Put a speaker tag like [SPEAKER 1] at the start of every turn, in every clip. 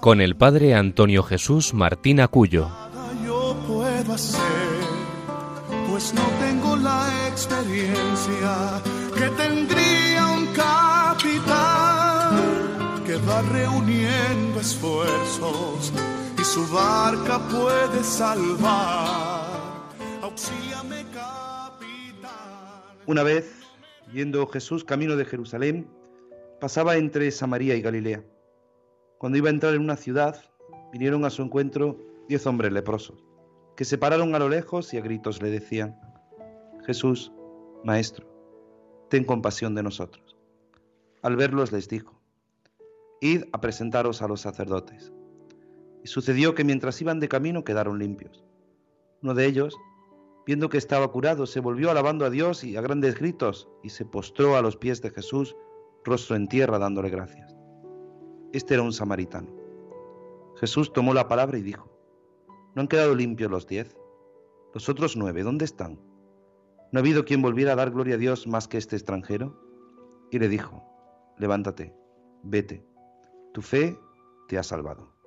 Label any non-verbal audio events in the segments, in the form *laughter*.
[SPEAKER 1] con el padre Antonio Jesús Martín Acuyo.
[SPEAKER 2] Yo puedo hacer, pues no tengo la experiencia que tendría un capitán que va reuniendo esfuerzos y su barca puede salvar. Capitán.
[SPEAKER 3] Una vez, yendo Jesús camino de Jerusalén, pasaba entre Samaria y Galilea. Cuando iba a entrar en una ciudad, vinieron a su encuentro diez hombres leprosos, que se pararon a lo lejos y a gritos le decían, Jesús, Maestro, ten compasión de nosotros. Al verlos les dijo, Id a presentaros a los sacerdotes. Y sucedió que mientras iban de camino quedaron limpios. Uno de ellos, viendo que estaba curado, se volvió alabando a Dios y a grandes gritos y se postró a los pies de Jesús rostro en tierra dándole gracias. Este era un samaritano. Jesús tomó la palabra y dijo, ¿no han quedado limpios los diez? Los otros nueve, ¿dónde están? ¿No ha habido quien volviera a dar gloria a Dios más que este extranjero? Y le dijo, levántate, vete, tu fe te ha salvado.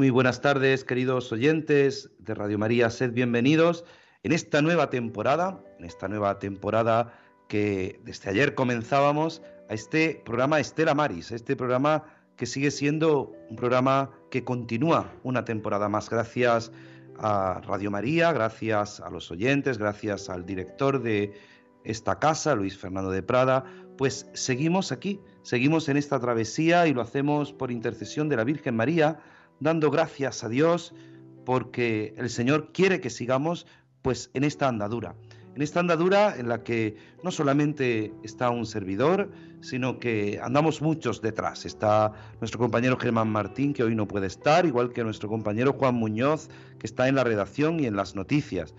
[SPEAKER 3] Muy buenas tardes, queridos oyentes de Radio María, sed bienvenidos en esta nueva temporada, en esta nueva temporada que desde ayer comenzábamos a este programa Estela Maris, este programa que sigue siendo un programa que continúa una temporada más. Gracias a Radio María, gracias a los oyentes, gracias al director de esta casa, Luis Fernando de Prada, pues seguimos aquí, seguimos en esta travesía y lo hacemos por intercesión de la Virgen María dando gracias a Dios porque el Señor quiere que sigamos pues en esta andadura. En esta andadura en la que no solamente está un servidor, sino que andamos muchos detrás. Está nuestro compañero Germán Martín, que hoy no puede estar, igual que nuestro compañero Juan Muñoz, que está en la redacción y en las noticias.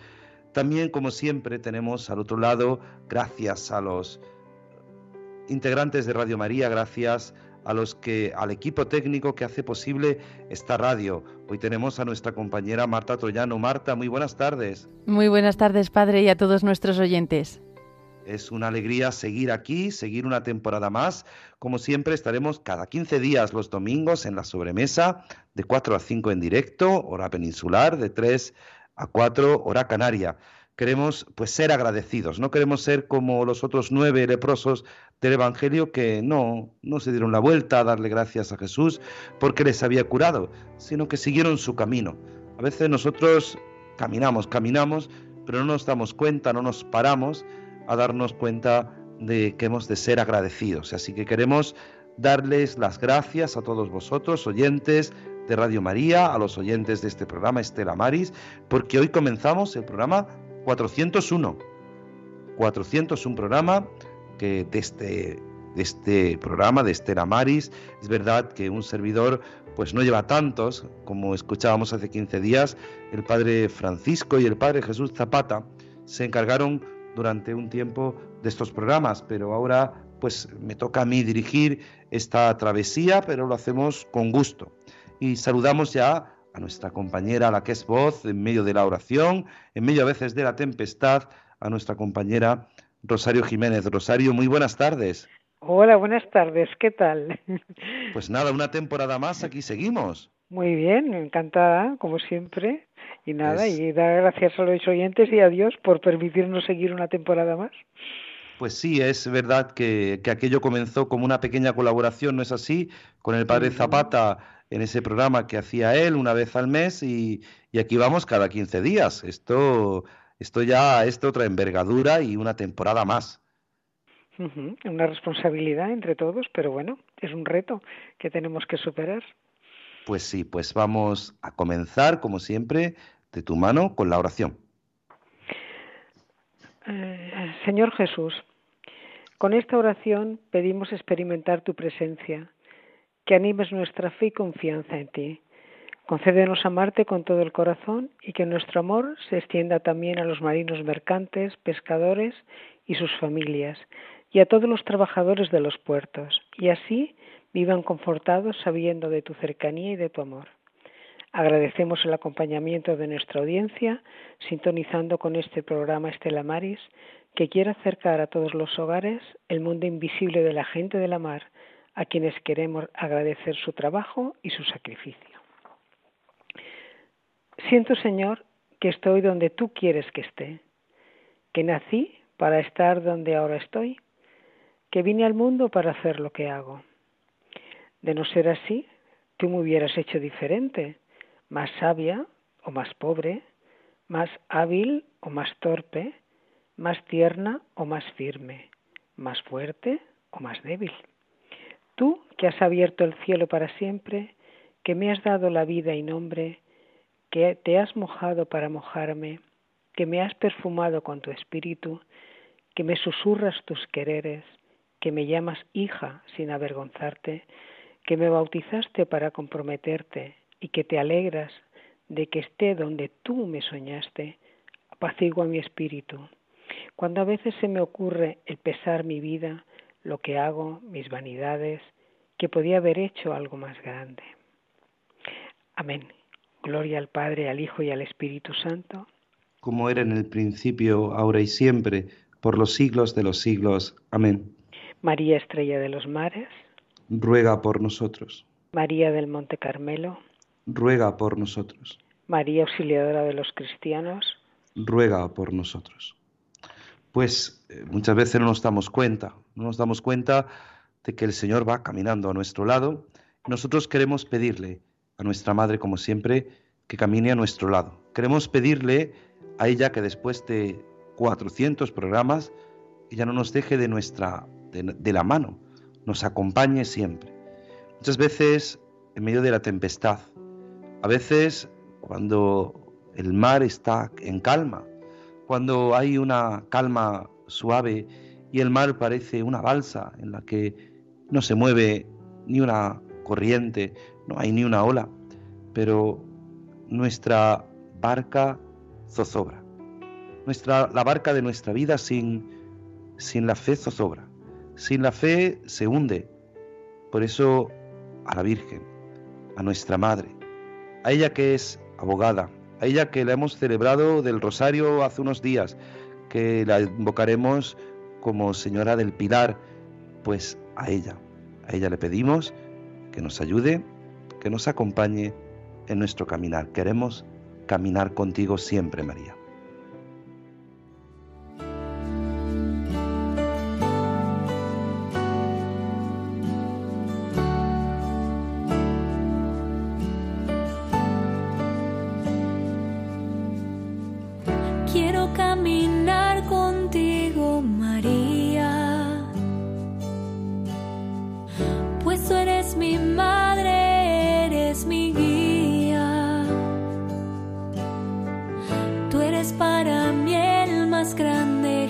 [SPEAKER 3] También, como siempre, tenemos al otro lado, gracias a los integrantes de Radio María, gracias a los que al equipo técnico que hace posible esta radio. Hoy tenemos a nuestra compañera Marta Troyano. Marta, muy buenas tardes.
[SPEAKER 4] Muy buenas tardes, padre, y a todos nuestros oyentes.
[SPEAKER 3] Es una alegría seguir aquí, seguir una temporada más. Como siempre, estaremos cada 15 días los domingos en la sobremesa, de 4 a 5 en directo, hora peninsular, de 3 a 4, hora canaria queremos pues ser agradecidos, no queremos ser como los otros nueve leprosos del Evangelio que no, no se dieron la vuelta a darle gracias a Jesús porque les había curado, sino que siguieron su camino. A veces nosotros caminamos, caminamos, pero no nos damos cuenta, no nos paramos a darnos cuenta de que hemos de ser agradecidos. Así que queremos darles las gracias a todos vosotros, oyentes de Radio María, a los oyentes de este programa Estela Maris, porque hoy comenzamos el programa 401. 401 programa que desde, este programa de Estela Maris, es verdad que un servidor pues no lleva tantos, como escuchábamos hace 15 días, el padre Francisco y el padre Jesús Zapata se encargaron durante un tiempo de estos programas, pero ahora pues me toca a mí dirigir esta travesía, pero lo hacemos con gusto. Y saludamos ya a nuestra compañera, la que es voz, en medio de la oración, en medio a veces de la tempestad, a nuestra compañera Rosario Jiménez. Rosario, muy buenas tardes.
[SPEAKER 5] Hola, buenas tardes, ¿qué tal? *laughs*
[SPEAKER 3] Pues nada, una temporada más, aquí seguimos.
[SPEAKER 5] Muy bien, encantada, como siempre. Y nada, y dar gracias a los oyentes y a Dios por permitirnos seguir una temporada más.
[SPEAKER 3] Pues sí, es verdad que, que aquello comenzó como una pequeña colaboración, ¿no es así? Con el padre Zapata en ese programa que hacía él una vez al mes y, aquí vamos cada 15 días. Esto, esto ya es otra envergadura y una temporada más.
[SPEAKER 5] Una responsabilidad entre todos, pero bueno, es un reto que tenemos que superar.
[SPEAKER 3] Pues sí, pues vamos a comenzar, como siempre, de tu mano con la oración.
[SPEAKER 5] Eh, Señor Jesús, con esta oración pedimos experimentar tu presencia, que animes nuestra fe y confianza en ti. Concédenos amarte con todo el corazón y que nuestro amor se extienda también a los marinos mercantes, pescadores y sus familias, y a todos los trabajadores de los puertos, y así vivan confortados sabiendo de tu cercanía y de tu amor. Agradecemos el acompañamiento de nuestra audiencia, sintonizando con este programa Estela Maris, que quiere acercar a todos los hogares el mundo invisible de la gente de la mar, a quienes queremos agradecer su trabajo y su sacrificio. Siento, Señor, que estoy donde tú quieres que esté, que nací para estar donde ahora estoy, que vine al mundo para hacer lo que hago. De no ser así, tú me hubieras hecho diferente, más sabia o más pobre, más hábil o más torpe, más tierna o más firme, más fuerte o más débil. Tú que has abierto el cielo para siempre, que me has dado la vida y nombre, que te has mojado para mojarme, que me has perfumado con tu espíritu, que me susurras tus quereres, que me llamas hija sin avergonzarte, que me bautizaste para comprometerte y que te alegras de que esté donde tú me soñaste, apacigua mi espíritu. Cuando a veces se me ocurre el pesar mi vida, lo que hago, mis vanidades, que podía haber hecho algo más grande. Amén. Gloria al Padre, al Hijo y al Espíritu Santo.
[SPEAKER 3] Como era en el principio, ahora y siempre, por los siglos de los siglos. Amén.
[SPEAKER 5] María Estrella de los Mares.
[SPEAKER 3] Ruega por nosotros.
[SPEAKER 5] María del Monte Carmelo.
[SPEAKER 3] Ruega por nosotros.
[SPEAKER 5] María Auxiliadora de los Cristianos.
[SPEAKER 3] Ruega por nosotros. Pues eh, muchas veces no nos damos cuenta, no nos damos cuenta de que el Señor va caminando a nuestro lado. Nosotros queremos pedirle a nuestra Madre, como siempre, que camine a nuestro lado. Queremos pedirle a ella que después de 400 programas, ella no nos deje de, nuestra, de, la mano, nos acompañe siempre. Muchas veces en medio de la tempestad, a veces cuando el mar está en calma, cuando hay una calma suave y el mar parece una balsa en la que no se mueve ni una corriente, no hay ni una ola, pero nuestra barca zozobra. Nuestra, la barca de nuestra vida sin, sin la fe zozobra. Sin la fe se hunde. Por eso a la Virgen, a nuestra Madre, a ella que es abogada, a ella que la hemos celebrado del Rosario hace unos días, que la invocaremos como Señora del Pilar, pues a ella, a ella le pedimos que nos ayude, que nos acompañe en nuestro caminar. Queremos caminar contigo siempre, María. para mí el más grande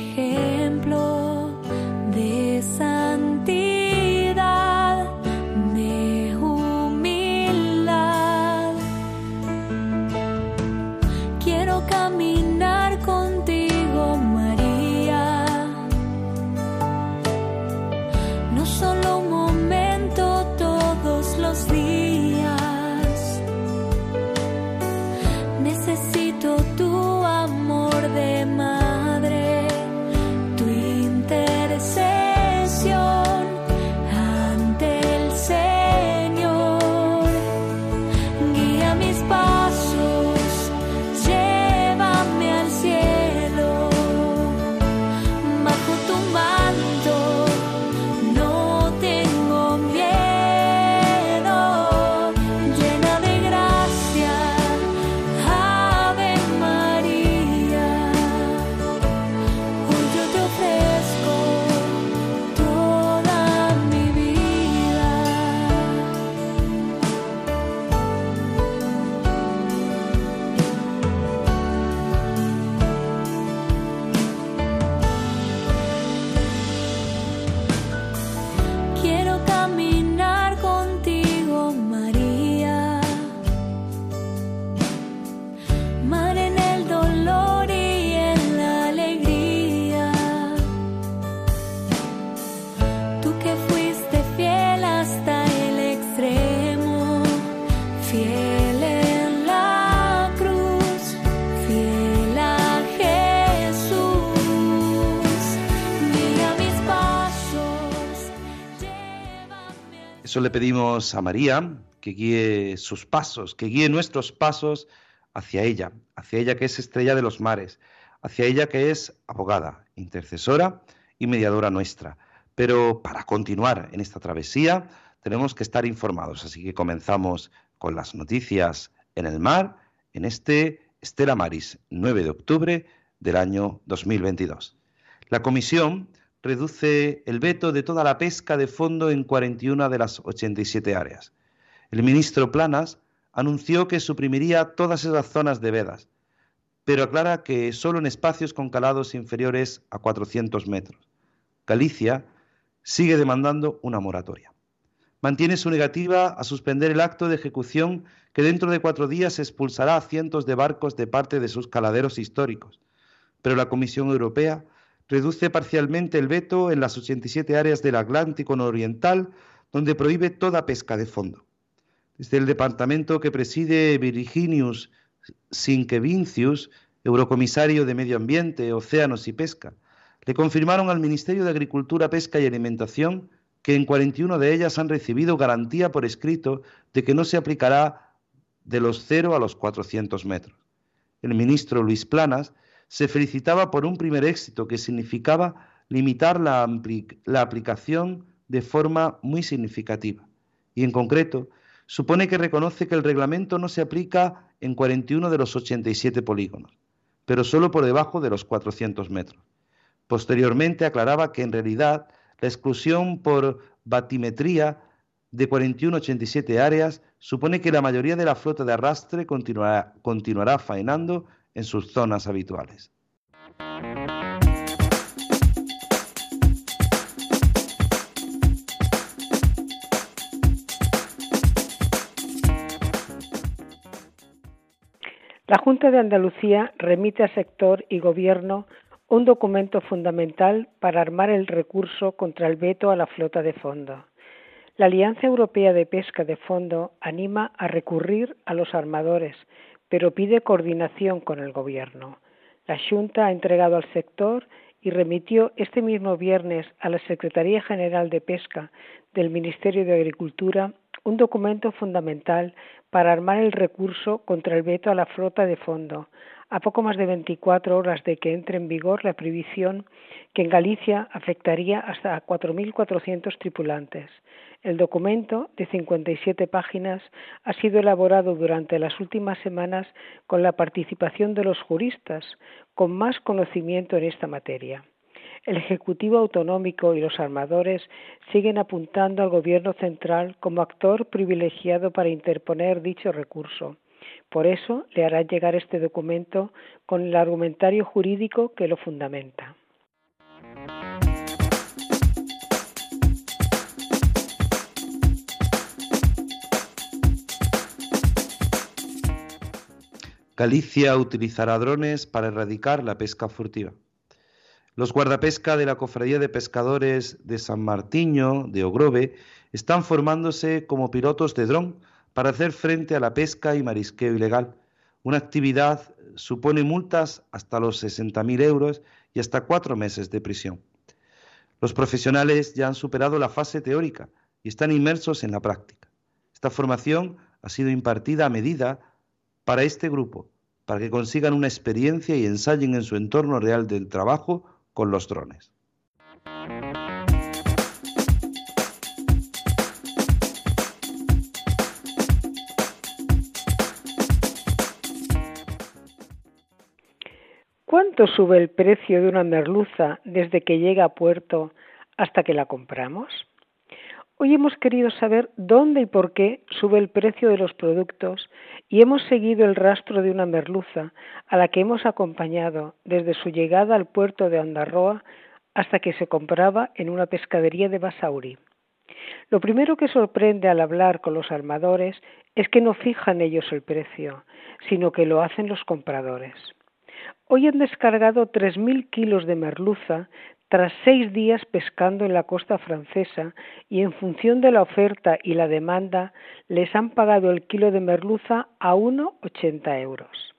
[SPEAKER 3] Eso le pedimos a María, que guíe sus pasos, que guíe nuestros pasos hacia ella, hacia ella que es estrella de los mares, hacia ella que es abogada, intercesora y mediadora nuestra. Pero para continuar en esta travesía tenemos que estar informados, así que comenzamos con las noticias en el mar en este Estela Maris, 9 de octubre del año 2022. La Comisión reduce el veto de toda la pesca de fondo en 41 de las 87 áreas. El ministro Planas anunció que suprimiría todas esas zonas de vedas, pero aclara que solo en espacios con calados inferiores a 400 metros. Galicia sigue demandando una moratoria. Mantiene su negativa a suspender el acto de ejecución que dentro de cuatro días expulsará a cientos de barcos de parte de sus caladeros históricos. Pero la Comisión Europea reduce parcialmente el veto en las 87 áreas del Atlántico Nororiental, donde prohíbe toda pesca de fondo. Desde el departamento que preside Virginius Sinkevincius, eurocomisario de Medio Ambiente, Océanos y Pesca, le confirmaron al Ministerio de Agricultura, Pesca y Alimentación que en 41 de ellas han recibido garantía por escrito de que no se aplicará de los 0 a los 400 metros. El ministro Luis Planas se felicitaba por un primer éxito que significaba limitar la, aplicación de forma muy significativa. Y en concreto, supone que reconoce que el reglamento no se aplica en 41 de los 87 polígonos, pero solo por debajo de los 400 metros. Posteriormente aclaraba que en realidad la exclusión por batimetría de 41-87 áreas supone que la mayoría de la flota de arrastre continuará, continuará faenando en sus zonas habituales.
[SPEAKER 5] La Junta de Andalucía remite a sector y gobierno un documento fundamental para armar el recurso contra el veto a la flota de fondo. La Alianza Europea de Pesca de Fondo anima a recurrir a los armadores pero pide coordinación con el Gobierno. La Junta ha entregado al sector y remitió este mismo viernes a la Secretaría General de Pesca del Ministerio de Agricultura un documento fundamental para armar el recurso contra el veto a la flota de fondo, a poco más de 24 horas de que entre en vigor la prohibición que en Galicia afectaría hasta a 4.400 tripulantes. El documento, de 57 páginas, ha sido elaborado durante las últimas semanas con la participación de los juristas con más conocimiento en esta materia. El Ejecutivo Autonómico y los armadores siguen apuntando al Gobierno central como actor privilegiado para interponer dicho recurso. Por eso le hará llegar este documento con el argumentario jurídico que lo fundamenta.
[SPEAKER 3] Galicia utilizará drones para erradicar la pesca furtiva. Los guardapesca de la Cofradía de Pescadores de San Martiño de Ogrove están formándose como pilotos de dron para hacer frente a la pesca y marisqueo ilegal. Una actividad supone multas hasta los 60.000 euros y hasta cuatro meses de prisión. Los profesionales ya han superado la fase teórica y están inmersos en la práctica. Esta formación ha sido impartida a medida para este grupo, para que consigan una experiencia y ensayen en su entorno real del trabajo con los drones.
[SPEAKER 5] ¿Cuánto sube el precio de una merluza desde que llega a puerto hasta que la compramos? Hoy hemos querido saber dónde y por qué sube el precio de los productos y hemos seguido el rastro de una merluza a la que hemos acompañado desde su llegada al puerto de Andarroa hasta que se compraba en una pescadería de Basauri. Lo primero que sorprende al hablar con los armadores es que no fijan ellos el precio, sino que lo hacen los compradores. Hoy han descargado 3.000 kilos de merluza tras seis días pescando en la costa francesa y en función de la oferta y la demanda les han pagado el kilo de merluza a 1,80 euros.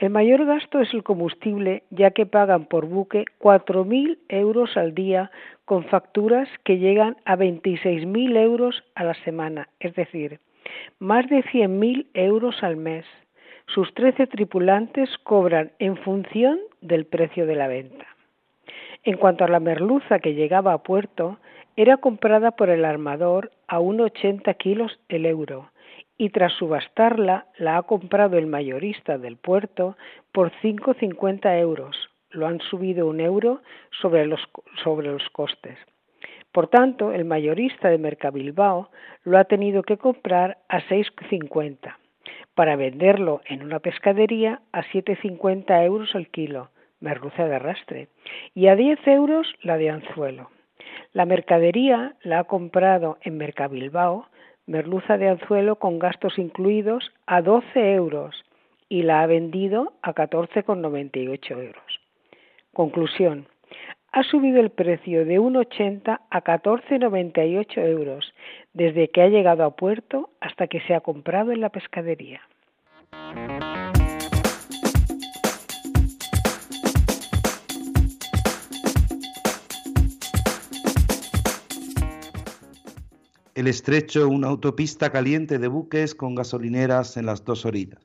[SPEAKER 5] El mayor gasto es el combustible, ya que pagan por buque 4.000 euros al día con facturas que llegan a 26.000 euros a la semana, es decir, más de 100.000 euros al mes. Sus 13 tripulantes cobran en función del precio de la venta. En cuanto a la merluza que llegaba a puerto, era comprada por el armador a 1,80 kilos el euro y tras subastarla la ha comprado el mayorista del puerto por 5,50 euros. Lo han subido un euro sobre los, sobre los costes. Por tanto, el mayorista de Mercabilbao lo ha tenido que comprar a 6,50 para venderlo en una pescadería a 7,50 euros el kilo, merluza de arrastre, y a 10 euros la de anzuelo. La mercadería la ha comprado en Mercabilbao, merluza de anzuelo con gastos incluidos, a 12 euros y la ha vendido a 14,98 euros. Conclusión. Ha subido el precio de 1,80 a 14,98 euros desde que ha llegado a puerto hasta que se ha comprado en la pescadería.
[SPEAKER 3] el estrecho una autopista caliente de buques con gasolineras en las dos orillas.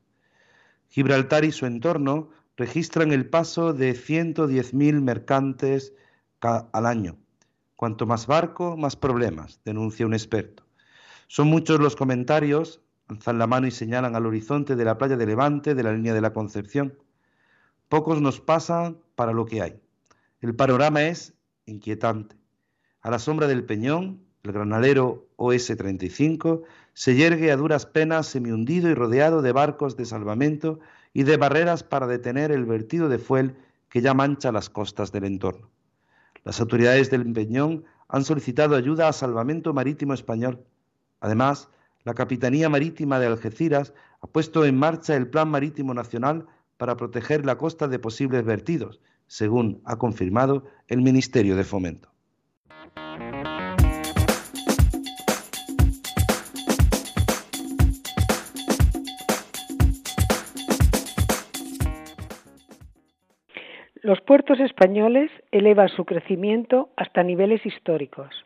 [SPEAKER 3] Gibraltar y su entorno registran el paso de 110.000 mercantes al año. Cuanto más barco, más problemas, denuncia un experto. Son muchos los comentarios, alzan la mano y señalan al horizonte de la playa de Levante, de la línea de la Concepción. Pocos nos pasan para lo que hay. El panorama es inquietante. A la sombra del peñón, el granalero OS-35 se yergue a duras penas semihundido y rodeado de barcos de salvamento y de barreras para detener el vertido de fuel que ya mancha las costas del entorno. Las autoridades del Peñón han solicitado ayuda a Salvamento Marítimo Español. Además, la Capitanía Marítima de Algeciras ha puesto en marcha el Plan Marítimo Nacional para proteger la costa de posibles vertidos, según ha confirmado el Ministerio de Fomento.
[SPEAKER 5] Los puertos españoles elevan su crecimiento hasta niveles históricos.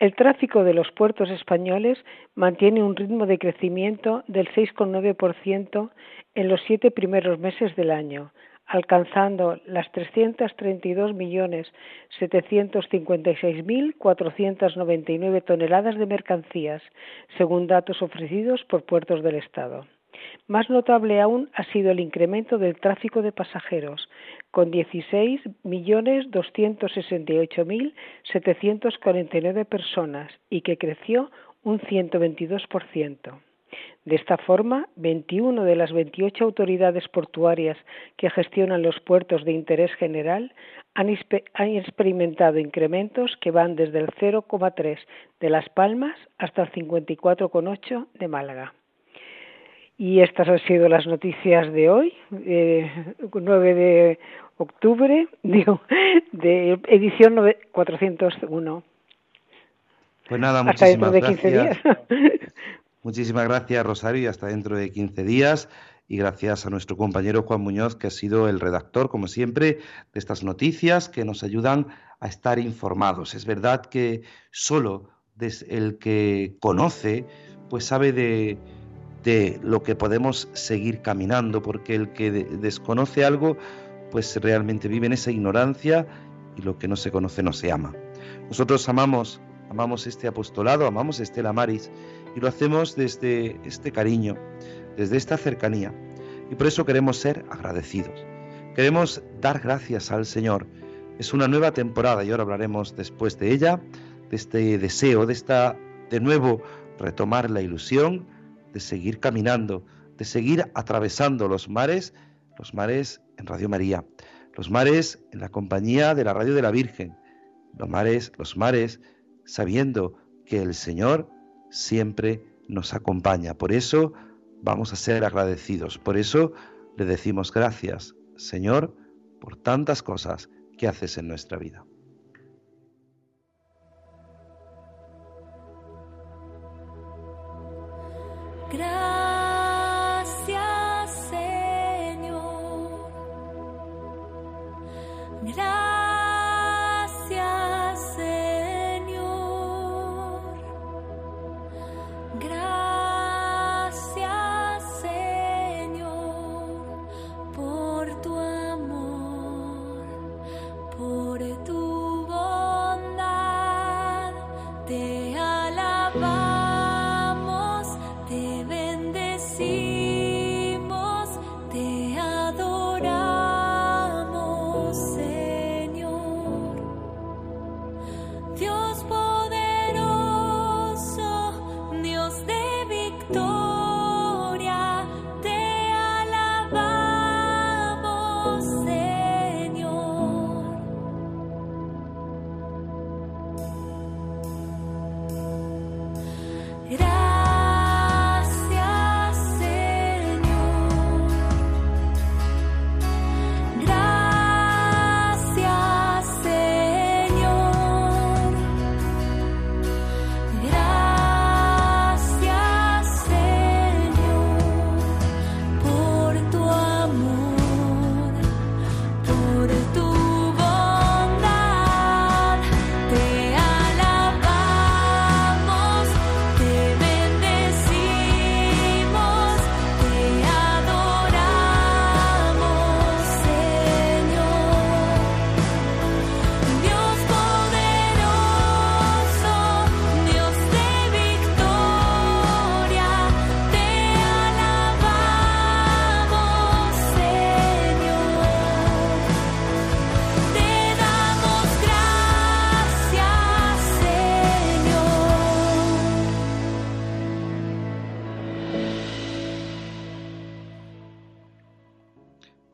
[SPEAKER 5] El tráfico de los puertos españoles mantiene un ritmo de crecimiento del 6,9% en los siete primeros meses del año, alcanzando las 332.756.499 toneladas de mercancías, según datos ofrecidos por puertos del Estado. Más notable aún ha sido el incremento del tráfico de pasajeros, con 16.268.749 personas y que creció un 122%. De esta forma, 21 de las 28 autoridades portuarias que gestionan los puertos de interés general han, experimentado incrementos que van desde el 0,3 de Las Palmas hasta el 54,8 de Málaga. Y estas han sido las noticias de hoy, 9 de octubre, *laughs* digo, de edición 401.
[SPEAKER 3] Pues nada, hasta dentro de 15 días. *laughs* Muchísimas gracias, Rosario, y hasta dentro de 15 días. Y gracias a nuestro compañero Juan Muñoz, que ha sido el redactor, como siempre, de estas noticias que nos ayudan a estar informados. Es verdad que solo el que conoce, pues sabe de de lo que podemos seguir caminando, porque el que desconoce algo, pues realmente vive en esa ignorancia y lo que no se conoce no se ama. Nosotros amamos, amamos este apostolado, amamos Estela Maris y lo hacemos desde este cariño, desde esta cercanía. Y por eso queremos ser agradecidos. Queremos dar gracias al Señor. Es una nueva temporada y ahora hablaremos después de ella, de este deseo, de esta de nuevo retomar la ilusión, de seguir caminando, de seguir atravesando los mares, los mares en Radio María, los mares en la compañía de la Radio de la Virgen, los mares, los mares sabiendo que el Señor siempre nos acompaña. Por eso vamos a ser agradecidos, por eso le decimos gracias, Señor, por tantas cosas que haces en nuestra vida. Gracias.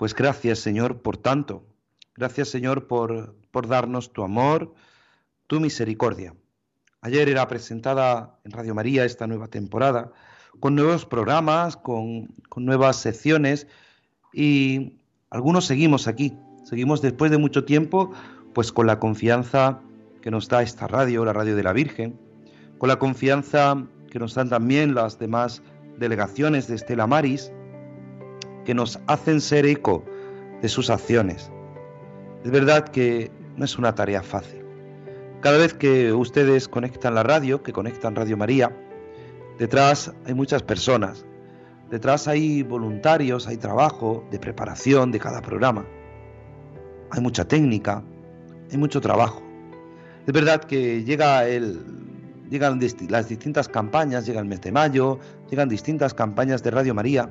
[SPEAKER 3] Pues gracias Señor por tanto. Gracias Señor por, por darnos tu amor, tu misericordia. Ayer era presentada en Radio María esta nueva temporada con nuevos programas, con, con nuevas secciones y algunos seguimos aquí. Seguimos después de mucho tiempo pues con la confianza que nos da esta radio, la radio de la Virgen, con la confianza que nos dan también las demás delegaciones de Estela Maris, que nos hacen ser eco de sus acciones. Es verdad que no es una tarea fácil. Cada vez que ustedes conectan la radio, que conectan Radio María, detrás hay muchas personas, detrás hay voluntarios, hay trabajo de preparación de cada programa, hay mucha técnica, hay mucho trabajo. Es verdad que llegan las distintas campañas, llega el mes de mayo, llegan distintas campañas de Radio María,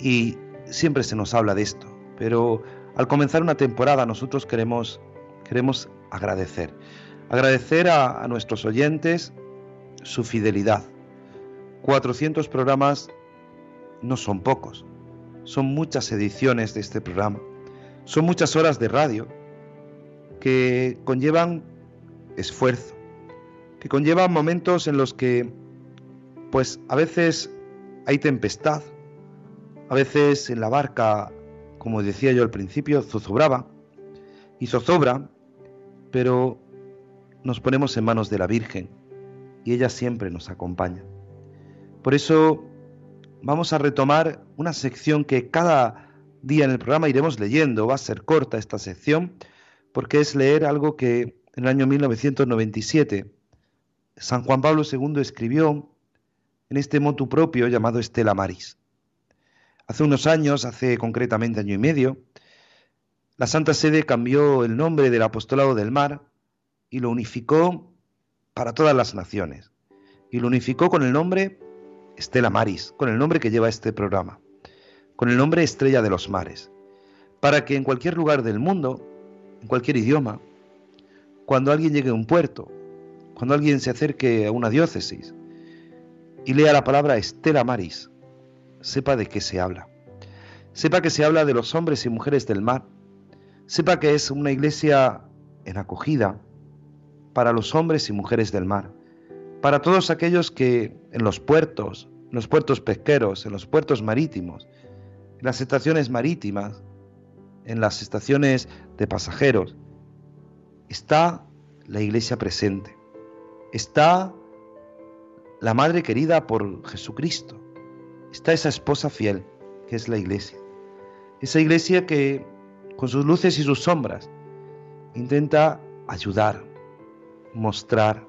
[SPEAKER 3] y siempre se nos habla de esto, pero al comenzar una temporada nosotros queremos, queremos agradecer. Agradecer a, a nuestros oyentes su fidelidad. 400 programas no son pocos, son muchas ediciones de este programa, son muchas horas de radio que conllevan esfuerzo, que conllevan momentos en los que pues a veces hay tempestad, a veces la barca, como decía yo al principio, zozobraba y zozobra, pero nos ponemos en manos de la Virgen y ella siempre nos acompaña. Por eso vamos a retomar una sección que cada día en el programa iremos leyendo. Va a ser corta esta sección porque es leer algo que en el año 1997 San Juan Pablo II escribió en este motu propio llamado Estela Maris. Hace unos años, hace concretamente año y medio, la Santa Sede cambió el nombre del Apostolado del Mar y lo unificó para todas las naciones. Y lo unificó con el nombre Estela Maris, con el nombre que lleva este programa, con el nombre Estrella de los Mares, para que en cualquier lugar del mundo, en cualquier idioma, cuando alguien llegue a un puerto, cuando alguien se acerque a una diócesis y lea la palabra Estela Maris, sepa de qué se habla. Sepa que se habla de los hombres y mujeres del mar. Sepa que es una iglesia en acogida para los hombres y mujeres del mar. Para todos aquellos que en los puertos, en los puertos pesqueros, en los puertos marítimos, en las estaciones marítimas, en las estaciones de pasajeros, está la iglesia presente. Está la madre querida por Jesucristo. Está esa esposa fiel, que es la iglesia. Esa iglesia que, con sus luces y sus sombras, intenta ayudar, mostrar,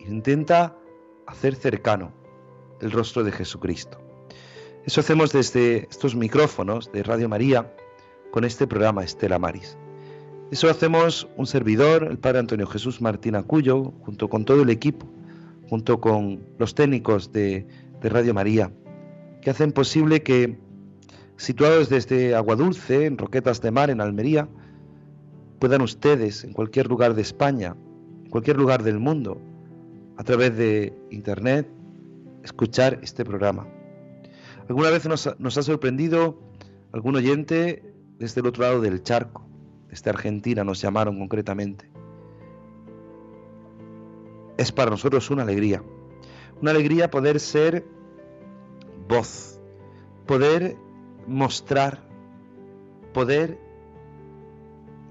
[SPEAKER 3] intenta hacer cercano el rostro de Jesucristo. Eso hacemos desde estos micrófonos de Radio María con este programa Estela Maris. Eso hacemos un servidor, el Padre Antonio Jesús Martín Acuyo, junto con todo el equipo, junto con los técnicos de, de Radio María, que hacen posible que, situados desde Aguadulce, en Roquetas de Mar, en Almería, puedan ustedes, en cualquier lugar de España, en cualquier lugar del mundo, a través de Internet, escuchar este programa. ¿Alguna vez nos ha sorprendido algún oyente desde el otro lado del charco? Desde Argentina nos llamaron concretamente. Es para nosotros una alegría. Una alegría poder ser voz, poder mostrar, poder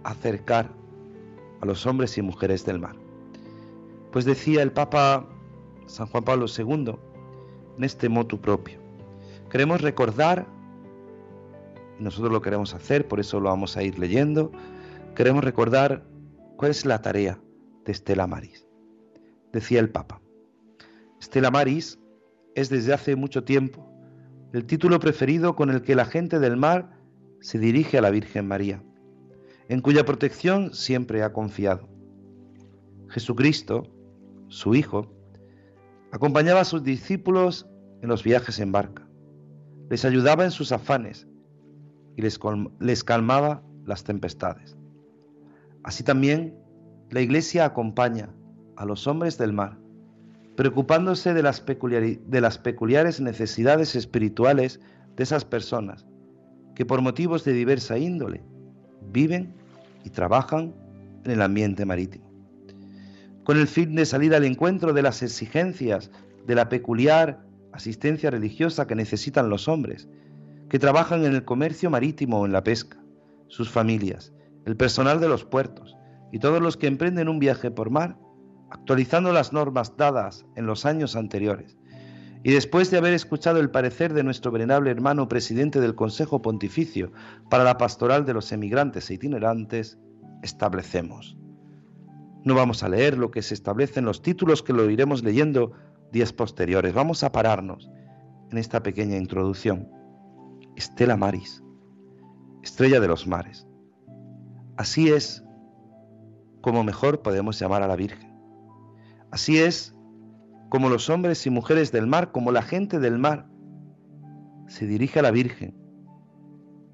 [SPEAKER 3] acercar a los hombres y mujeres del mar. Pues decía el Papa San Juan Pablo II en este motu propio. Queremos recordar, y nosotros lo queremos hacer, por eso lo vamos a ir leyendo, queremos recordar cuál es la tarea de Estela Maris. Decía el Papa, Estela Maris es desde hace mucho tiempo el título preferido con el que la gente del mar se dirige a la Virgen María, en cuya protección siempre ha confiado. Jesucristo, su Hijo, acompañaba a sus discípulos en los viajes en barca, les ayudaba en sus afanes y les, calmaba las tempestades. Así también la Iglesia acompaña a los hombres del mar preocupándose de las, de las peculiares necesidades espirituales de esas personas que por motivos de diversa índole viven y trabajan en el ambiente marítimo. Con el fin de salir al encuentro de las exigencias de la peculiar asistencia religiosa que necesitan los hombres, que trabajan en el comercio marítimo o en la pesca, sus familias, el personal de los puertos y todos los que emprenden un viaje por mar actualizando las normas dadas en los años anteriores, y después de haber escuchado el parecer de nuestro venerable hermano presidente del Consejo Pontificio para la Pastoral de los Emigrantes e Itinerantes, establecemos. No vamos a leer lo que se establece en los títulos que lo iremos leyendo días posteriores. Vamos a pararnos en esta pequeña introducción. Estela Maris, estrella de los mares. Así es como mejor podemos llamar a la Virgen. Así es como los hombres y mujeres del mar, como la gente del mar, se dirige a la Virgen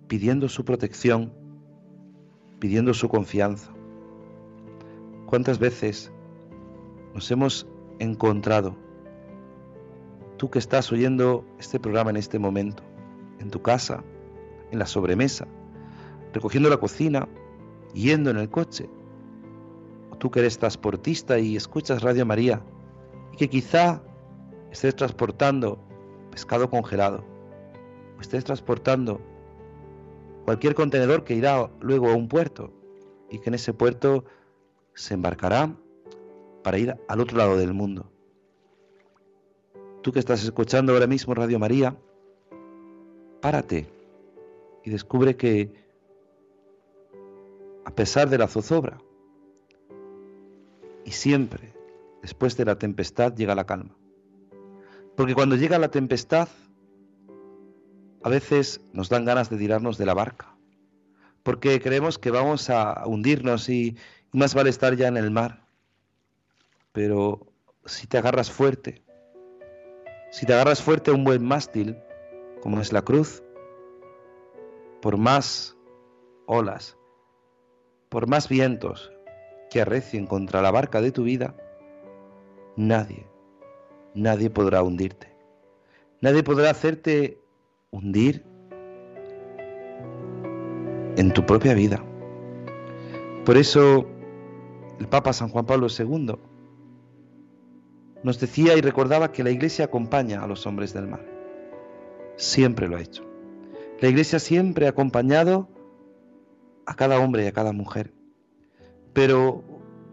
[SPEAKER 3] pidiendo su protección, pidiendo su confianza. ¿Cuántas veces nos hemos encontrado, tú que estás oyendo este programa en este momento, en tu casa, en la sobremesa, recogiendo la cocina, yendo en el coche, tú que eres transportista y escuchas Radio María, y que quizá estés transportando pescado congelado, o estés transportando cualquier contenedor que irá luego a un puerto, y que en ese puerto se embarcará para ir al otro lado del mundo. Tú que estás escuchando ahora mismo Radio María, párate y descubre que a pesar de la zozobra, y siempre, después de la tempestad, llega la calma. Porque cuando llega la tempestad, a veces nos dan ganas de tirarnos de la barca. Porque creemos que vamos a hundirnos y, más vale estar ya en el mar. Pero si te agarras fuerte, si te agarras fuerte a un buen mástil, como es la cruz, por más olas, por más vientos, que arrecien contra la barca de tu vida, nadie, nadie podrá hundirte. Nadie podrá hacerte hundir en tu propia vida. Por eso el Papa San Juan Pablo II nos decía y recordaba que la Iglesia acompaña a los hombres del mar. Siempre lo ha hecho. La Iglesia siempre ha acompañado a cada hombre y a cada mujer pero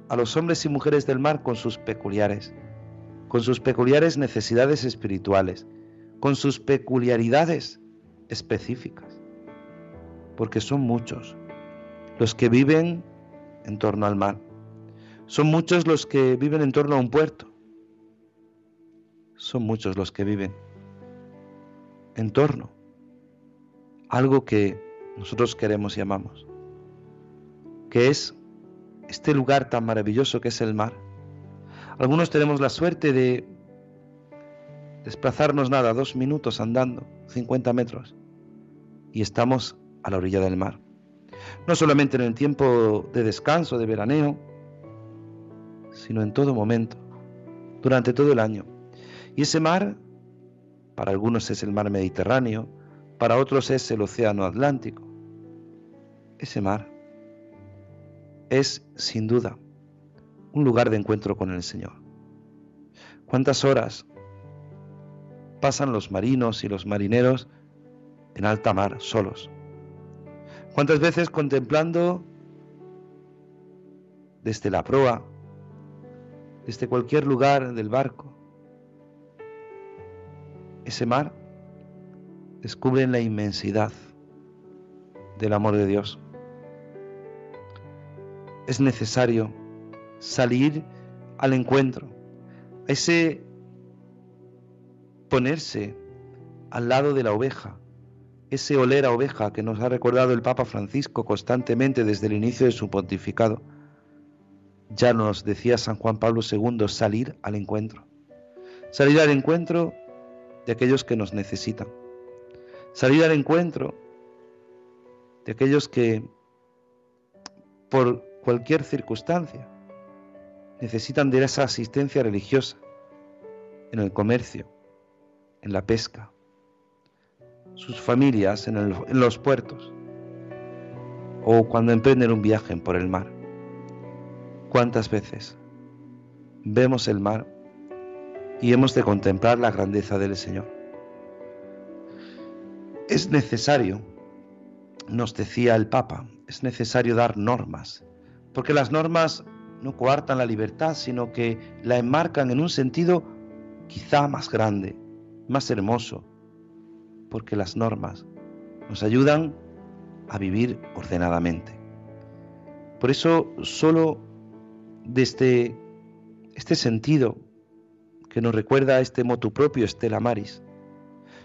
[SPEAKER 3] a los hombres y mujeres del mar con sus peculiares, con sus peculiares necesidades espirituales, con sus peculiaridades específicas, porque son muchos los que viven en torno al mar, son muchos los que viven en torno a un puerto, son muchos los que viven en torno a algo que nosotros queremos y amamos, que es este lugar tan maravilloso que es el mar. Algunos tenemos la suerte de desplazarnos nada, dos minutos andando, 50 metros, y estamos a la orilla del mar. No solamente en el tiempo de descanso, de veraneo, sino en todo momento, durante todo el año. Y ese mar, para algunos es el mar Mediterráneo, para otros es el Océano Atlántico. Ese mar es, sin duda, un lugar de encuentro con el Señor. ¿Cuántas horas pasan los marinos y los marineros en alta mar solos? ¿Cuántas veces contemplando desde la proa, desde cualquier lugar del barco, ese mar, descubren la inmensidad del amor de Dios? Es necesario salir al encuentro, ese ponerse al lado de la oveja, ese oler a oveja que nos ha recordado el Papa Francisco constantemente desde el inicio de su pontificado. Ya nos decía San Juan Pablo II, salir al encuentro. Salir al encuentro de aquellos que nos necesitan. Salir al encuentro de aquellos que por cualquier circunstancia necesitan de esa asistencia religiosa en el comercio, en la pesca, sus familias en, los puertos o cuando emprenden un viaje por el mar. ¿Cuántas veces vemos el mar y hemos de contemplar la grandeza del Señor? Es necesario, nos decía el Papa, es necesario dar normas, porque las normas no coartan la libertad, sino que la enmarcan en un sentido quizá más grande, más hermoso, porque las normas nos ayudan a vivir ordenadamente. Por eso solo desde este sentido que nos recuerda a este motu propio Estela Maris,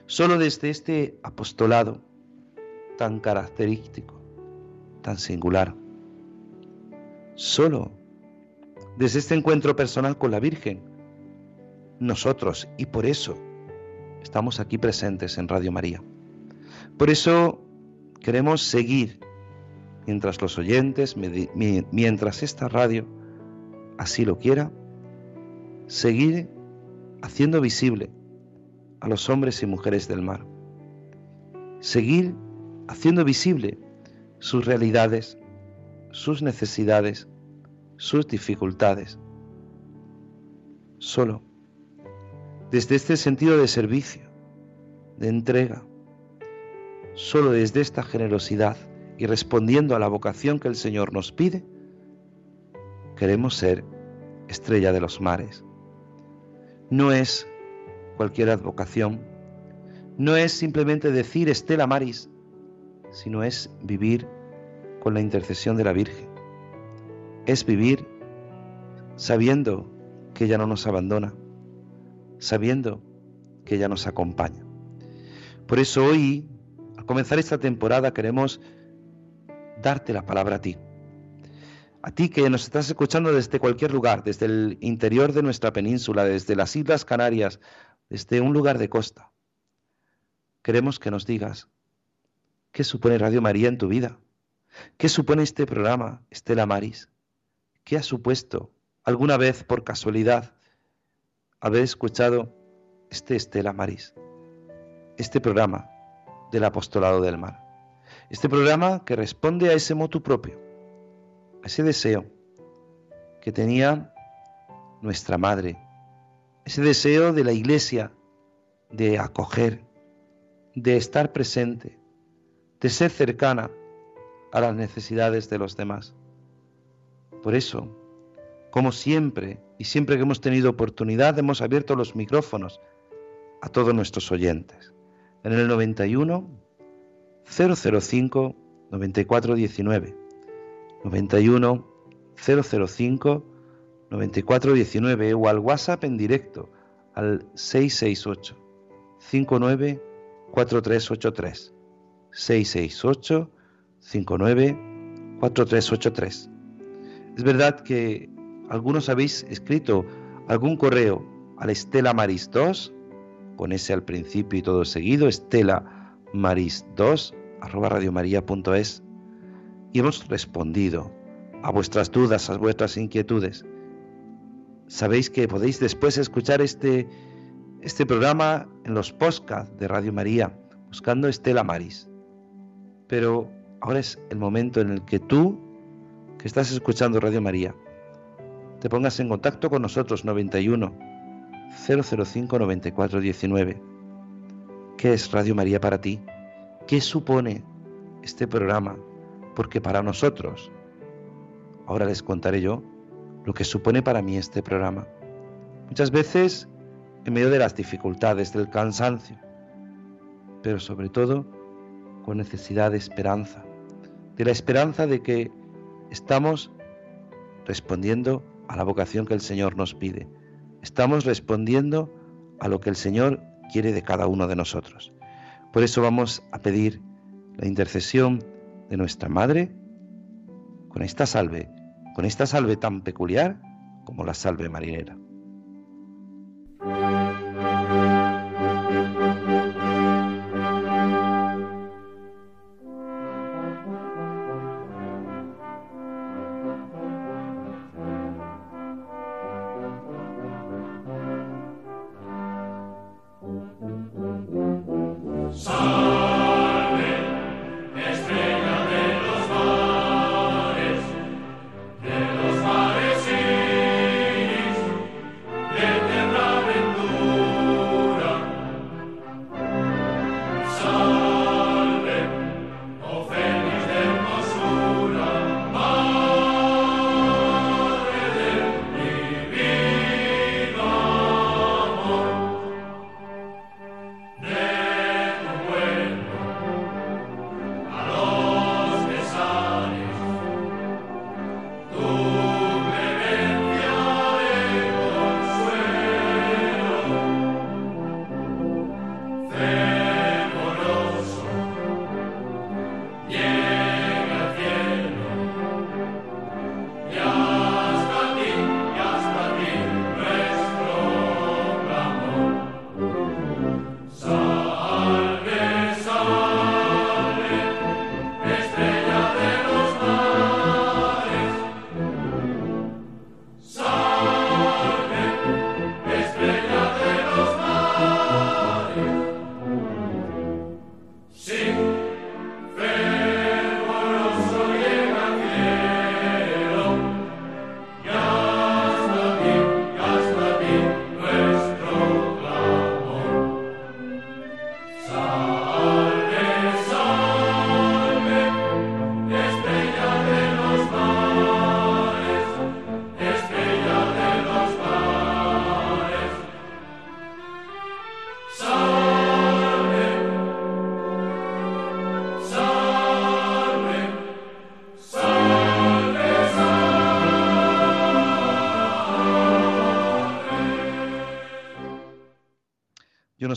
[SPEAKER 3] solo desde este apostolado tan característico, tan singular, solo desde este encuentro personal con la Virgen, nosotros, y por eso estamos aquí presentes en Radio María. Por eso queremos seguir, mientras los oyentes, mientras esta radio así lo quiera, seguir haciendo visible a los hombres y mujeres del mar. Seguir haciendo visible sus realidades, sus necesidades, sus dificultades. Solo desde este sentido de servicio, de entrega, solo desde esta generosidad y respondiendo a la vocación que el Señor nos pide, queremos ser estrella de los mares. No es cualquier advocación, no es simplemente decir Estela Maris, sino es vivir con la intercesión de la Virgen. Es vivir sabiendo que ella no nos abandona, sabiendo que ella nos acompaña. Por eso hoy, al comenzar esta temporada, queremos darte la palabra a ti. A ti que nos estás escuchando desde cualquier lugar, desde el interior de nuestra península, desde las Islas Canarias, desde un lugar de costa. Queremos que nos digas qué supone Radio María en tu vida, qué supone este programa, Estela Maris, qué ha supuesto alguna vez por casualidad haber escuchado este Estela Maris, este programa del Apostolado del Mar. Este programa que responde a ese motu propio, a ese deseo que tenía nuestra madre, ese deseo de la iglesia de acoger, de estar presente, de ser cercana a las necesidades de los demás. Por eso, Como siempre, y siempre que hemos tenido oportunidad, hemos abierto los micrófonos a todos nuestros oyentes. En el 91 005 9419 91 005 9419 o al WhatsApp en directo al 668 59 4383 668 59 4383 Es verdad que algunos habéis escrito algún correo a la Estela Maris 2 con ese al principio y todo seguido, Estela Maris 2 arroba radiomaria.es y hemos respondido a vuestras dudas, a vuestras inquietudes. Sabéis que podéis después escuchar este, este programa en los podcasts de Radio María, buscando Estela Maris. Pero ahora es el momento en el que tú, que estás escuchando Radio María, te pongas en contacto con nosotros 91 005 94 19. ¿Qué es Radio María para ti? ¿Qué supone este programa? Porque para nosotros, ahora les contaré yo lo que supone para mí este programa. Muchas veces en medio de las dificultades, del cansancio, pero sobre todo con necesidad de esperanza, de la esperanza de que estamos respondiendo a la vocación que el Señor nos pide, estamos respondiendo a lo que el Señor quiere de cada uno de nosotros. Por eso vamos a pedir la intercesión de nuestra Madre con esta salve con esta salve tan peculiar como la salve marinera.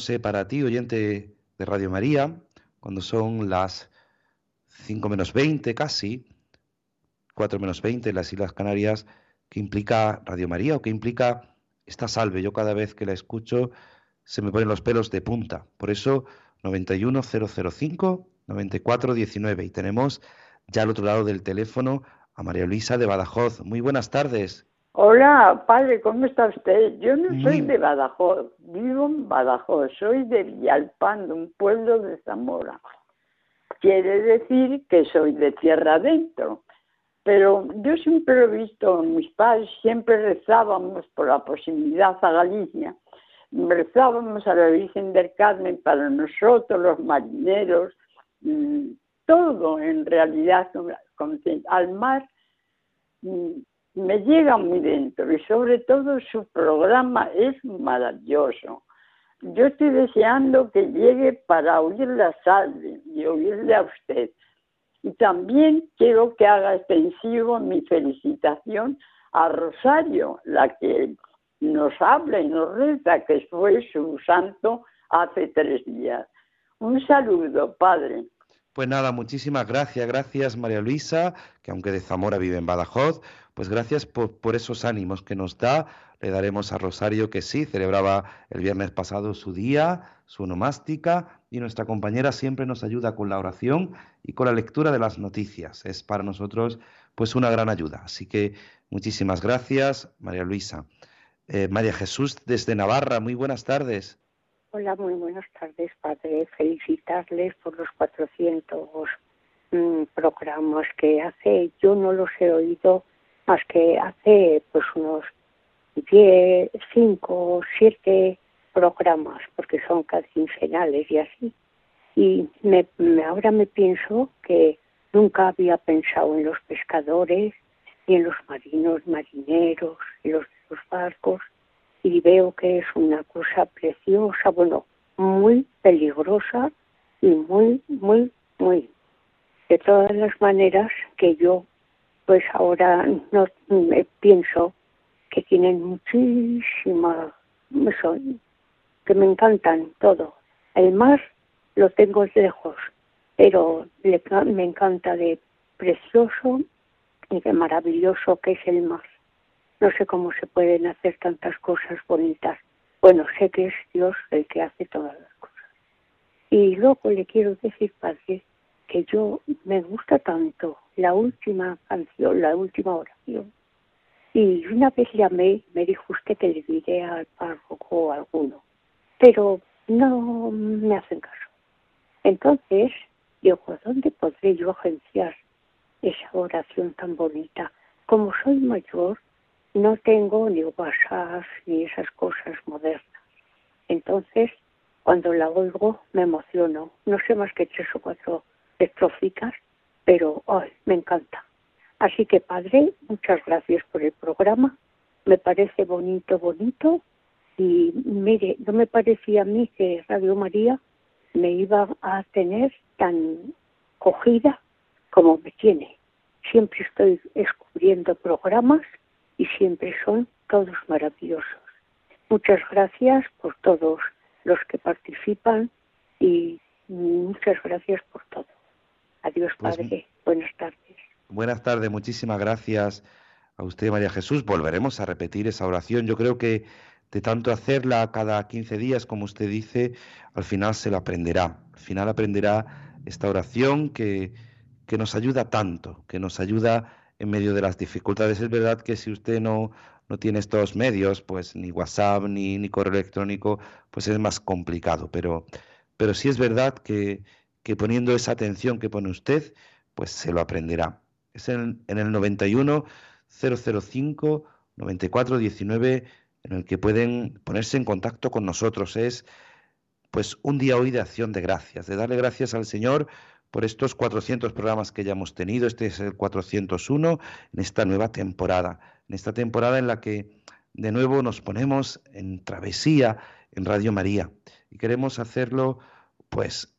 [SPEAKER 3] Sé para ti, oyente de Radio María, cuando son las 5 menos 20 casi, 4 menos 20 en las Islas Canarias, que implica Radio María o que implica esta salve. Yo cada vez que la escucho se me ponen los pelos de punta. Por eso 91005 9419 y tenemos ya al otro lado del teléfono a María Luisa de Badajoz. Muy buenas tardes.
[SPEAKER 6] Hola, padre, ¿cómo está usted? Yo no soy de Badajoz, vivo en Badajoz, soy de Villalpando, un pueblo de Zamora. Quiere decir que soy de tierra adentro. Pero yo siempre he visto, mis padres siempre rezábamos por la posibilidad a Galicia, rezábamos a la Virgen del Carmen para nosotros, los marineros, mm, todo en realidad, al mar mm, me llega muy dentro y sobre todo su programa es maravilloso. Yo estoy deseando que llegue para oír la salve y oírle a usted. Y también quiero que haga extensivo mi felicitación a Rosario, la que nos habla y nos reza, que fue su santo hace tres días. Un saludo, Padre.
[SPEAKER 3] Pues nada, muchísimas gracias, gracias María Luisa, que aunque de Zamora vive en Badajoz, pues gracias por, esos ánimos que nos da. Le daremos a Rosario que sí, celebraba el viernes pasado su día, su nomástica, y nuestra compañera siempre nos ayuda con la oración y con la lectura de las noticias. Es para nosotros pues una gran ayuda. Así que muchísimas gracias, María Luisa. Eh, María Jesús desde Navarra, muy buenas tardes.
[SPEAKER 7] Hola, muy buenas tardes, padre. Felicitarles por los 400 mm, programas que hace. Yo no los he oído más que hace pues unos 10, 5, 7 programas, porque son quincenales y así. Y me, ahora me pienso que nunca había pensado en los pescadores, ni en los marinos, marineros, en los, los barcos, y veo que es una cosa preciosa, bueno, muy peligrosa y muy, muy, muy. De todas las maneras que yo, pues ahora no pienso que tienen muchísima, que me encantan todo. El mar lo tengo lejos, pero me encanta de precioso y de maravilloso que es el mar. No sé cómo se pueden hacer tantas cosas bonitas. Bueno, sé que es Dios el que hace todas las cosas. Y luego le quiero decir, padre, que yo me gusta tanto la última canción, la última oración. Y una vez llamé, me dijo usted que le diré al párroco alguno, pero no me hacen caso. Entonces, digo, ¿dónde podré yo agenciar esa oración tan bonita? Como soy mayor, no tengo ni WhatsApp ni esas cosas modernas. Entonces, cuando la oigo, me emociono. No sé más que tres o cuatro pero ay, me encanta. Así que, padre, muchas gracias por el programa. Me parece bonito, bonito. Y mire, no me parecía a mí que Radio María me iba a tener tan cogida como me tiene. Siempre estoy descubriendo programas y siempre son todos maravillosos. Muchas gracias por todos los que participan y muchas gracias por todo. Adiós, pues Padre. Buenas tardes.
[SPEAKER 3] Buenas tardes, muchísimas gracias a usted, María Jesús. Volveremos a repetir esa oración. Yo creo que de tanto hacerla cada 15 días, como usted dice, al final se la aprenderá. Al final aprenderá esta oración que, que nos ayuda tanto, que nos ayuda en medio de las dificultades. Es verdad que si usted no, no tiene estos medios, pues ni WhatsApp ni, ni correo electrónico, pues es más complicado. Pero, pero sí es verdad que, que poniendo esa atención que pone usted, pues se lo aprenderá. Es en, el 91 005 94 19 en el que pueden ponerse en contacto con nosotros. Es pues un día hoy de acción de gracias, de darle gracias al Señor por estos 400 programas que ya hemos tenido. Este es el 401 en esta nueva temporada, en esta temporada en la que de nuevo nos ponemos en travesía en Radio María y queremos hacerlo pues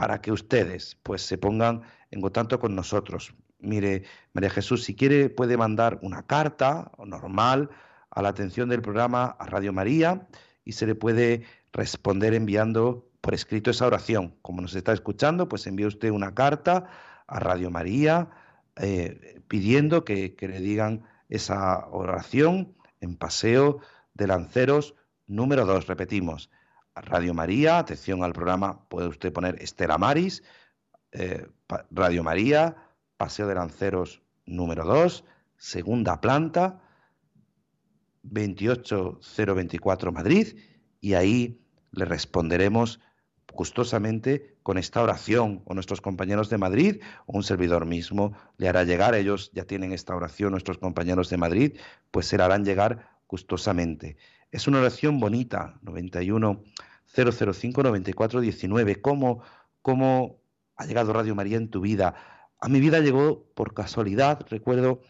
[SPEAKER 3] para que ustedes pues se pongan en contacto con nosotros. Mire, María Jesús, si quiere puede mandar una carta normal a la atención del programa a Radio María y se le puede responder enviando por escrito esa oración. Como nos está escuchando, pues envíe usted una carta a Radio María eh, pidiendo que, le digan esa oración en Paseo de Lanceros número 2. Repetimos, Radio María, atención al programa, puede usted poner Estela Maris, eh, Radio María, Paseo de Lanceros número 2, segunda planta, 28024 Madrid, y ahí le responderemos gustosamente con esta oración. O nuestros compañeros de Madrid o un servidor mismo le hará llegar, ellos ya tienen esta oración, nuestros compañeros de Madrid, pues se la harán llegar gustosamente. Es una oración bonita, 91 005 94 19. ¿Cómo, ¿Cómo ha llegado Radio María en tu vida? A mi vida llegó por casualidad, recuerdo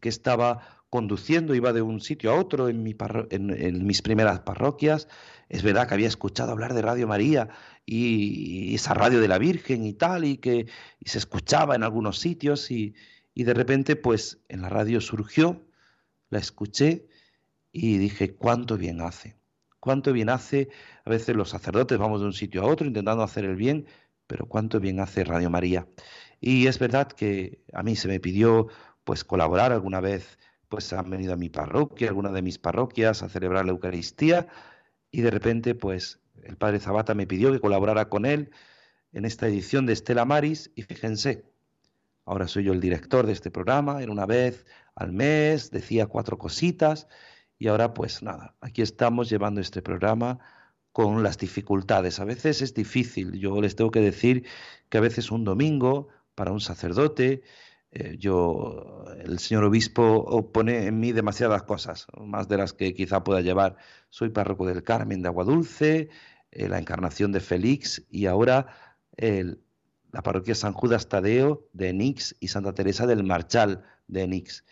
[SPEAKER 3] que estaba conduciendo, iba de un sitio a otro en, mi en, mis primeras parroquias. Es verdad que había escuchado hablar de Radio María y, esa radio de la Virgen y tal, y que se escuchaba en algunos sitios y de repente pues en la radio surgió, la escuché y dije, cuánto bien hace, cuánto bien hace. A veces los sacerdotes vamos de un sitio a otro intentando hacer el bien, pero cuánto bien hace Radio María. Y es verdad que a mí se me pidió pues colaborar alguna vez, pues han venido a mi parroquia, alguna de mis parroquias a celebrar la Eucaristía y de repente pues el padre Zabata me pidió que colaborara con él en esta edición de Estela Maris y fíjense, ahora soy yo el director de este programa, era una vez al mes, decía cuatro cositas y ahora pues nada, aquí estamos llevando este programa con las dificultades. A veces es difícil, yo les tengo que decir que a veces un domingo para un sacerdote, eh, yo, el señor obispo pone en mí demasiadas cosas, más de las que quizá pueda llevar. Soy párroco del Carmen de Aguadulce, eh, la encarnación de Félix y ahora la parroquia San Judas Tadeo de Enix y Santa Teresa del Marchal de Enix.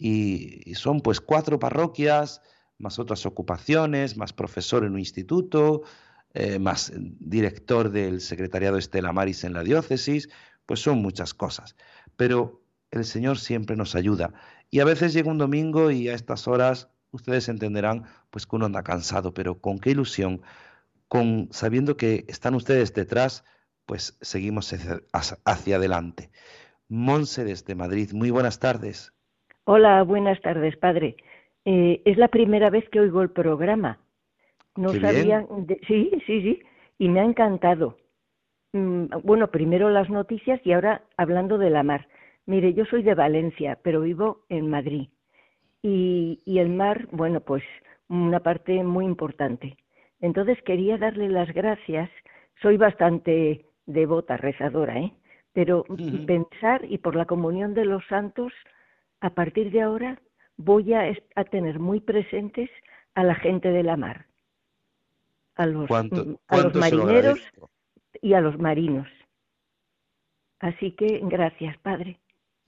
[SPEAKER 3] Y son pues cuatro parroquias más otras ocupaciones, más profesor en un instituto, eh, más director del secretariado Estela Maris en la diócesis, pues son muchas cosas. Pero el Señor siempre nos ayuda. Y a veces llega un domingo y a estas horas ustedes entenderán pues que uno anda cansado, pero con qué ilusión, con sabiendo que están ustedes detrás, pues seguimos hacia adelante. Monse desde Madrid, muy buenas tardes.
[SPEAKER 8] Hola, buenas tardes, padre. Eh, es la primera vez que oigo el programa. No sabía. sí, sí, sí. Y me ha encantado. Mm, bueno, primero las noticias y ahora hablando de la mar. Mire, yo soy de Valencia, pero vivo en Madrid. Y, y el mar, bueno, pues una parte muy importante. Entonces quería darle las gracias. Soy bastante devota, rezadora, ¿eh? Pero pensar y por la comunión de los santos, a partir de ahora voy a, tener muy presentes a la gente de la mar, a los, mm, a los marineros y a los marinos. Así que gracias, Padre.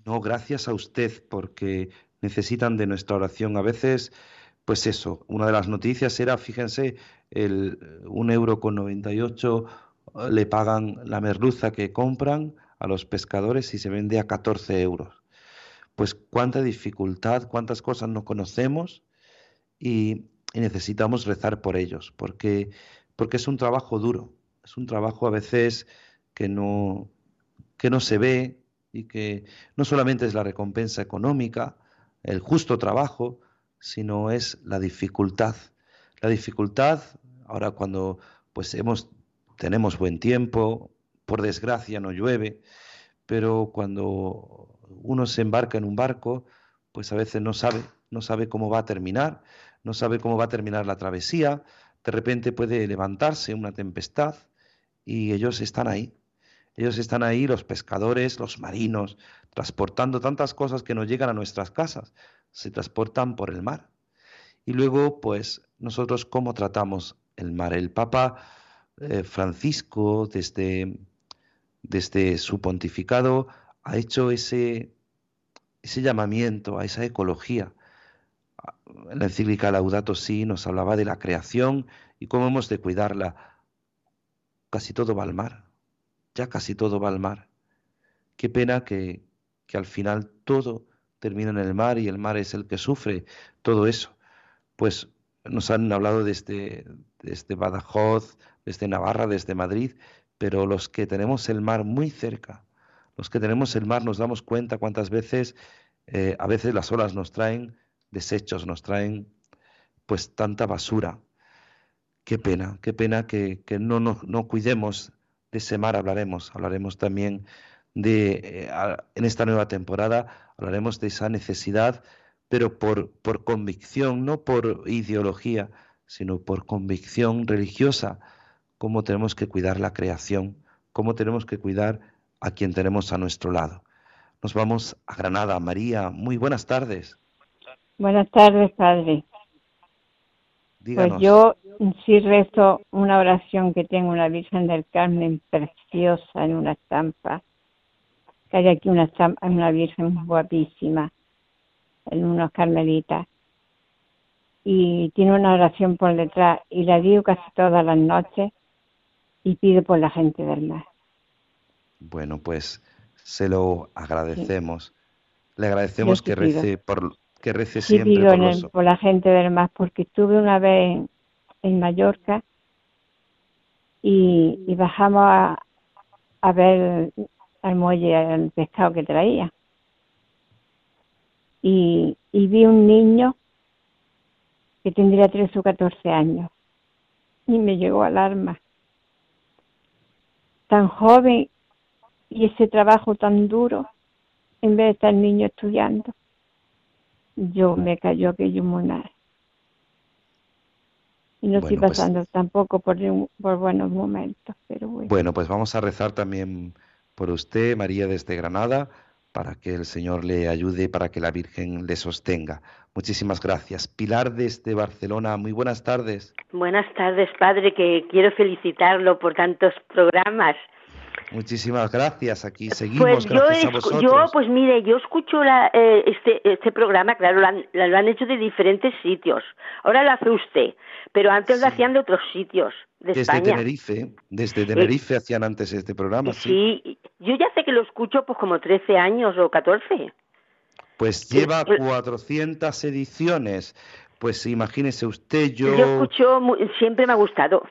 [SPEAKER 3] No, gracias a usted, porque necesitan de nuestra oración. A veces, pues eso, una de las noticias era, fíjense, el un euro con 98 eh, le pagan la merluza que compran a los pescadores y se vende a 14 euros pues cuánta dificultad, cuántas cosas no conocemos y, necesitamos rezar por ellos, porque, porque es un trabajo duro, es un trabajo a veces que no, que no se ve y que no solamente es la recompensa económica, el justo trabajo, sino es la dificultad. La dificultad, ahora cuando pues hemos, tenemos buen tiempo, por desgracia no llueve, pero cuando uno se embarca en un barco, pues a veces no sabe, no sabe cómo va a terminar, no sabe cómo va a terminar la travesía, de repente puede levantarse una tempestad y ellos están ahí. Ellos están ahí, los pescadores, los marinos, transportando tantas cosas que no llegan a nuestras casas, se transportan por el mar. Y luego, pues, nosotros cómo tratamos el mar. El Papa eh, Francisco, desde, desde su pontificado, ha hecho ese, ese llamamiento a esa ecología. En la encíclica Laudato Si nos hablaba de la creación y cómo hemos de cuidarla. Casi todo va al mar, ya casi todo va al mar. Qué pena que, que al final todo termina en el mar y el mar es el que sufre todo eso. Pues nos han hablado desde, desde Badajoz, desde Navarra, desde Madrid, pero los que tenemos el mar muy cerca, los que tenemos el mar nos damos cuenta cuántas veces, eh, a veces las olas nos traen desechos, nos traen pues tanta basura. Qué pena, qué pena que, no, no, cuidemos de ese mar, hablaremos, hablaremos también de, eh, en esta nueva temporada, hablaremos de esa necesidad, pero por, por convicción, no por ideología, sino por convicción religiosa, cómo tenemos que cuidar la creación, cómo tenemos que cuidar a quien tenemos a nuestro lado. Nos vamos a Granada. María, muy buenas tardes.
[SPEAKER 9] Buenas tardes, Padre. Pues yo sí rezo una oración que tengo una Virgen del Carmen preciosa en una estampa. Que hay aquí una estampa, una Virgen guapísima. en unos carmelitas y tiene una oración por detrás y la digo casi todas las noches y pido por la gente del mar.
[SPEAKER 3] Bueno, pues se lo agradecemos. Le agradecemos que rece por que rece siempre
[SPEAKER 9] por, por, la gente del mar porque estuve una vez en, Mallorca y, y bajamos a, a ver al muelle el pescado que traía y, y vi un niño que tendría 13 o 14 años y me llegó al alma. Tan joven y ese trabajo tan duro en vez de estar el niño estudiando. Yo me cayó aquello monar. Y no estoy pues pasando tampoco por, por buenos momentos, pero bueno.
[SPEAKER 3] Bueno, pues vamos a rezar también por usted, María desde Granada, para que el Señor le ayude, para que la Virgen le sostenga. Muchísimas gracias. Pilar desde Barcelona, muy buenas tardes.
[SPEAKER 10] Buenas tardes, Padre, que quiero felicitarlo por tantos programas.
[SPEAKER 3] Muchísimas gracias. Aquí pues seguimos.
[SPEAKER 10] Pues yo, yo, pues mire, yo escucho la, eh, este, este programa, claro, lo han, lo han, hecho de diferentes sitios. Ahora lo hace usted, pero antes lo hacían de otros sitios de
[SPEAKER 3] desde Tenerife, desde eh, Tenerife hacían antes este programa.
[SPEAKER 10] Sí. sí, yo ya sé que lo escucho pues como 13 años o 14.
[SPEAKER 3] Pues lleva 400 ediciones. Pues imagínese usted, yo...
[SPEAKER 10] Yo escucho, siempre me ha gustado.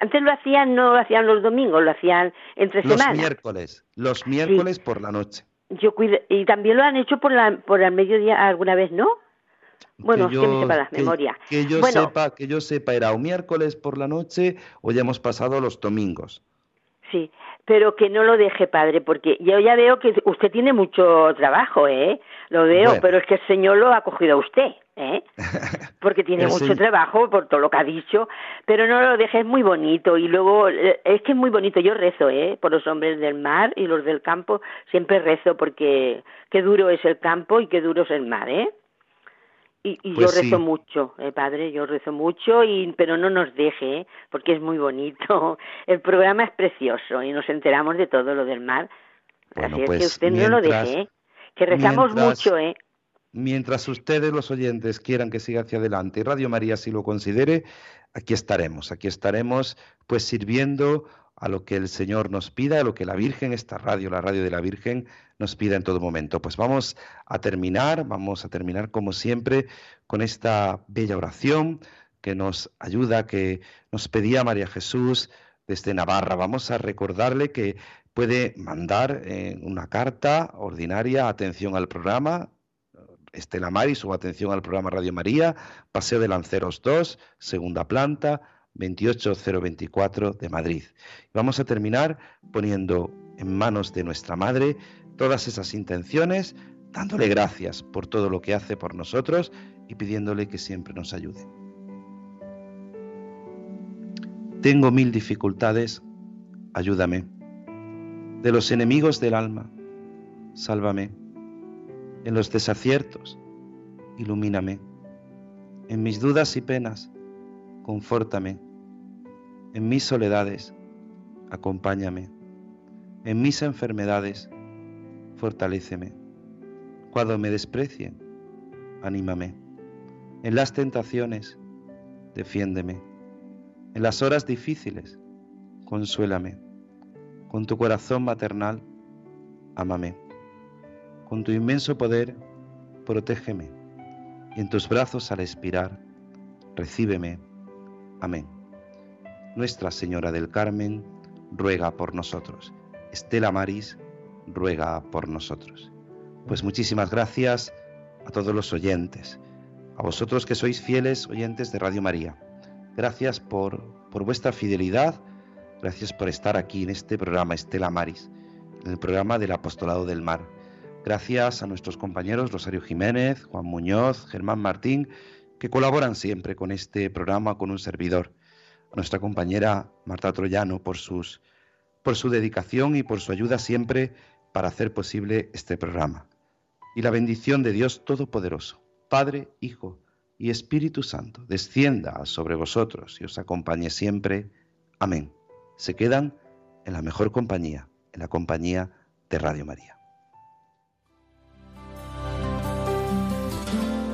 [SPEAKER 10] Antes lo hacían, no lo hacían los domingos, lo hacían entre semanas.
[SPEAKER 3] Los miércoles, los miércoles por la noche.
[SPEAKER 10] Yo cuido, y también lo han hecho por, la, por el mediodía alguna vez, ¿no? Bueno, que, yo, me sepa las memorias.
[SPEAKER 3] Que yo, sepa, que yo sepa, era o miércoles por la noche o ya hemos pasado los domingos.
[SPEAKER 10] Sí, pero que no lo deje, padre, porque yo ya veo que usted tiene mucho trabajo, ¿eh? Lo veo, pero es que el Señor lo ha cogido a usted, ¿eh? *laughs* Porque tiene mucho trabajo por todo lo que ha dicho, pero no lo deje, es muy bonito. Y luego, eh, es que es muy bonito, yo rezo, ¿eh? Por los hombres del mar y los del campo, siempre rezo porque qué duro es el campo y qué duro es el mar, ¿eh? Y, y yo pues rezo mucho, eh, padre, yo rezo mucho, y, pero no nos deje, ¿eh? porque es muy bonito. *laughs* El programa es precioso y nos enteramos de todo lo del mar. Así es que pues usted no lo deje, ¿eh? que rezamos mucho, ¿eh?
[SPEAKER 3] Mientras ustedes, los oyentes, quieran que siga hacia adelante y Radio María si lo considere, aquí estaremos, aquí estaremos pues sirviendo a lo que el Señor nos pida, a lo que la Virgen, esta radio, la radio de la Virgen, nos pida en todo momento. Pues vamos a terminar, vamos a terminar como siempre con esta bella oración que nos ayuda, que nos pedía María Jesús desde Navarra. Vamos a recordarle que puede mandar una carta ordinaria, atención al programa, Estela Maris su atención al programa Radio María, Paseo de Lanceros 2, segunda planta, 28024 de Madrid. Vamos a terminar poniendo en manos de nuestra Madre todas esas intenciones, dándole gracias por todo lo que hace por nosotros y pidiéndole que siempre nos ayude. Tengo mil dificultades, ayúdame. De los enemigos del alma, sálvame. En los desaciertos, ilumíname. En mis dudas y penas, confórtame. En mis soledades, acompáñame. En mis enfermedades, fortaléceme. Cuando me desprecien, anímame. En las tentaciones, defiéndeme. En las horas difíciles, consuélame. Con tu corazón maternal, ámame. Con tu inmenso poder, protégeme. Y en tus brazos al expirar, recíbeme Amén. Nuestra Señora del Carmen, ruega por nosotros. Estela Maris, ruega por nosotros. Pues muchísimas gracias a todos los oyentes, a vosotros que sois fieles oyentes de Radio María. Gracias por, por vuestra fidelidad, gracias por estar aquí en este programa Estela Maris, en el programa del Apostolado del Mar. Gracias a nuestros compañeros Rosario Jiménez, Juan Muñoz, Germán Martín que colaboran siempre con este programa, con un servidor. Nuestra compañera Marta Troyano por, sus, por su dedicación y por su ayuda siempre para hacer posible este programa. Y la bendición de Dios Todopoderoso, Padre, Hijo y Espíritu Santo, descienda sobre vosotros y os acompañe siempre. Amén. Se quedan en la mejor compañía, en la compañía de Radio María.